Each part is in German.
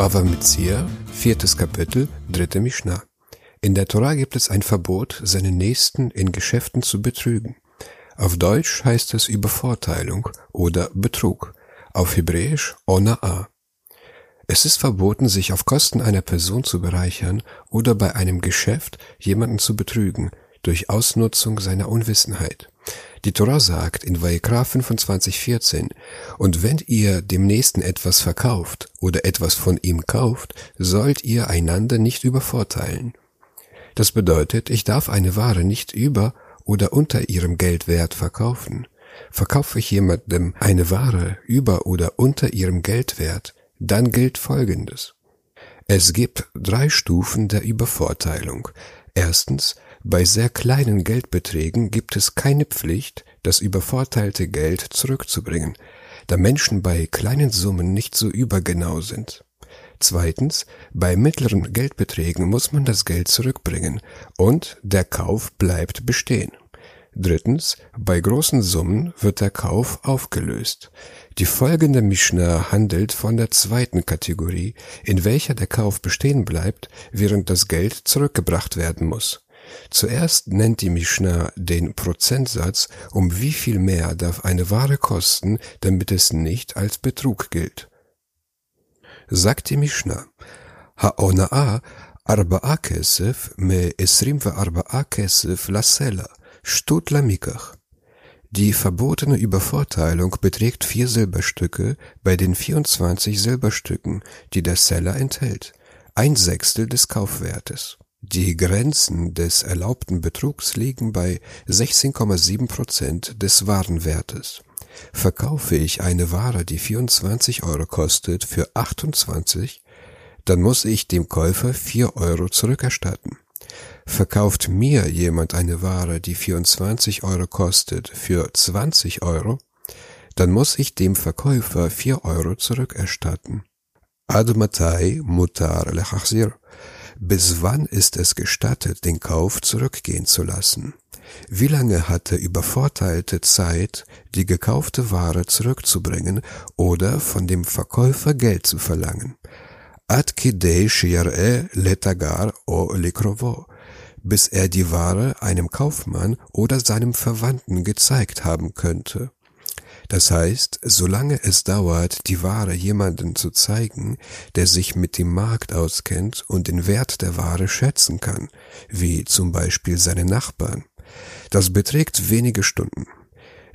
Bava Metzia, viertes Kapitel, dritte Mishnah. In der Torah gibt es ein Verbot, seinen Nächsten in Geschäften zu betrügen. Auf Deutsch heißt es Übervorteilung oder Betrug. Auf Hebräisch Ona'a. Es ist verboten, sich auf Kosten einer Person zu bereichern oder bei einem Geschäft jemanden zu betrügen, durch Ausnutzung seiner Unwissenheit. Die Torah sagt in Vayikra 25,14, und wenn ihr dem Nächsten etwas verkauft oder etwas von ihm kauft, sollt ihr einander nicht übervorteilen. Das bedeutet, ich darf eine Ware nicht über oder unter ihrem Geldwert verkaufen. Verkaufe ich jemandem eine Ware über oder unter ihrem Geldwert, dann gilt Folgendes. Es gibt drei Stufen der Übervorteilung. Erstens, bei sehr kleinen Geldbeträgen gibt es keine Pflicht, das übervorteilte Geld zurückzubringen, da Menschen bei kleinen Summen nicht so übergenau sind. Zweitens, bei mittleren Geldbeträgen muss man das Geld zurückbringen und der Kauf bleibt bestehen. Drittens, bei großen Summen wird der Kauf aufgelöst. Die folgende Mishnah handelt von der zweiten Kategorie, in welcher der Kauf bestehen bleibt, während das Geld zurückgebracht werden muss. Zuerst nennt die Mishnah den Prozentsatz, um wie viel mehr darf eine Ware kosten, damit es nicht als Betrug gilt. Sagt die Mishnah, Ha'ona'a arba'a kesef me esrim ve'arba'a kesef lasela, stut lamikach. Die verbotene Übervorteilung beträgt vier Silberstücke bei den 24 Silberstücken, die der Seller enthält, ein Sechstel des Kaufwertes. Die Grenzen des erlaubten Betrugs liegen bei 16,7 Prozent des Warenwertes. Verkaufe ich eine Ware, die 24 Euro kostet, für 28, dann muss ich dem Käufer 4 Euro zurückerstatten. Verkauft mir jemand eine Ware, die 24 Euro kostet, für 20 Euro, dann muss ich dem Verkäufer 4 Euro zurückerstatten. Admatai mutar lechachzir. Bis wann ist es gestattet, den Kauf zurückgehen zu lassen? Wie lange hatte übervorteilte Zeit, die gekaufte Ware zurückzubringen oder von dem Verkäufer Geld zu verlangen? Ad kidei letagar o likrovo, bis er die Ware einem Kaufmann oder seinem Verwandten gezeigt haben könnte. Das heißt, solange es dauert, die Ware jemanden zu zeigen, der sich mit dem Markt auskennt und den Wert der Ware schätzen kann, wie zum Beispiel seine Nachbarn, das beträgt wenige Stunden.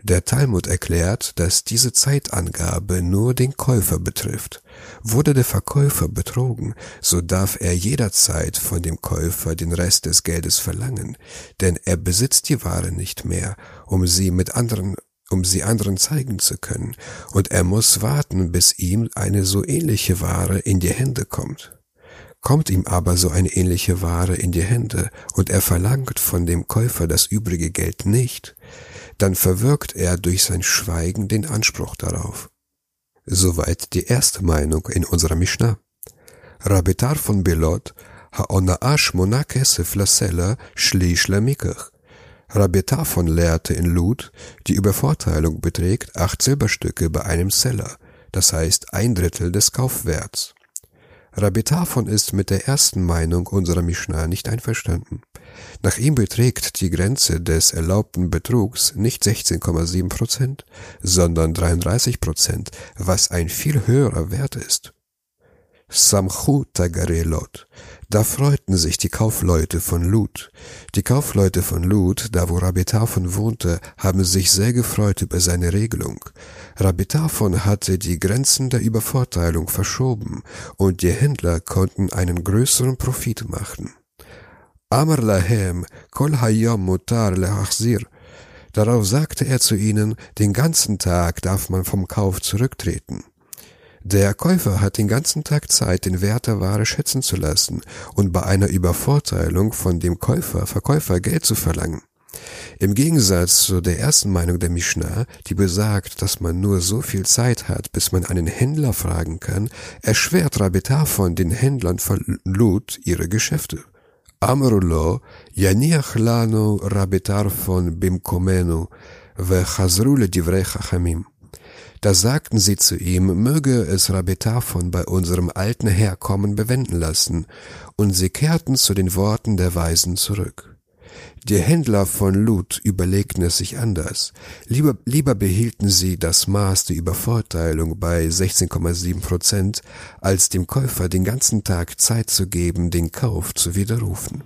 Der Talmud erklärt, dass diese Zeitangabe nur den Käufer betrifft. Wurde der Verkäufer betrogen, so darf er jederzeit von dem Käufer den Rest des Geldes verlangen, denn er besitzt die Ware nicht mehr, um sie mit anderen um sie anderen zeigen zu können, und er muss warten, bis ihm eine so ähnliche Ware in die Hände kommt. Kommt ihm aber so eine ähnliche Ware in die Hände und er verlangt von dem Käufer das übrige Geld nicht, dann verwirkt er durch sein Schweigen den Anspruch darauf. Soweit die erste Meinung in unserer Mishnah. Rabitar von Belot, ha'ona'a shmona kesef lasela shlish lamikach. Rabbi Tafon lehrte in Lud, die Übervorteilung beträgt acht Silberstücke bei einem Seller, das heißt ein Drittel des Kaufwerts. Rabbi Tafon ist mit der ersten Meinung unserer Mishnah nicht einverstanden. Nach ihm beträgt die Grenze des erlaubten Betrugs nicht 16,7 Prozent, sondern 33 Prozent, was ein viel höherer Wert ist. Samchu Tagarelot. Da freuten sich die Kaufleute von Lut. Die Kaufleute von Lut, da wo Rabbi Tafon wohnte, haben sich sehr gefreut über seine Regelung. Rabbi Tafon hatte die Grenzen der Übervorteilung verschoben und die Händler konnten einen größeren Profit machen. Amar lahem kol hayom mutar lehachzir. Darauf sagte er zu ihnen, den ganzen Tag darf man vom Kauf zurücktreten. Der Käufer hat den ganzen Tag Zeit, den Wert der Ware schätzen zu lassen und bei einer Übervorteilung von dem Käufer, Verkäufer Geld zu verlangen. Im Gegensatz zu der ersten Meinung der Mishnah, die besagt, dass man nur so viel Zeit hat, bis man einen Händler fragen kann, erschwert Rabitar von den Händlern von Lut ihre Geschäfte. Amrulo, yaniach lanu Rabitar von Bimkomenu, ve chazru le divrei. Da sagten sie zu ihm, möge es Rabetaphon bei unserem alten Herkommen bewenden lassen, und sie kehrten zu den Worten der Weisen zurück. Die Händler von Lut überlegten es sich anders. Lieber, lieber behielten sie das Maß der Übervorteilung bei 16,7 Prozent, als dem Käufer den ganzen Tag Zeit zu geben, den Kauf zu widerrufen.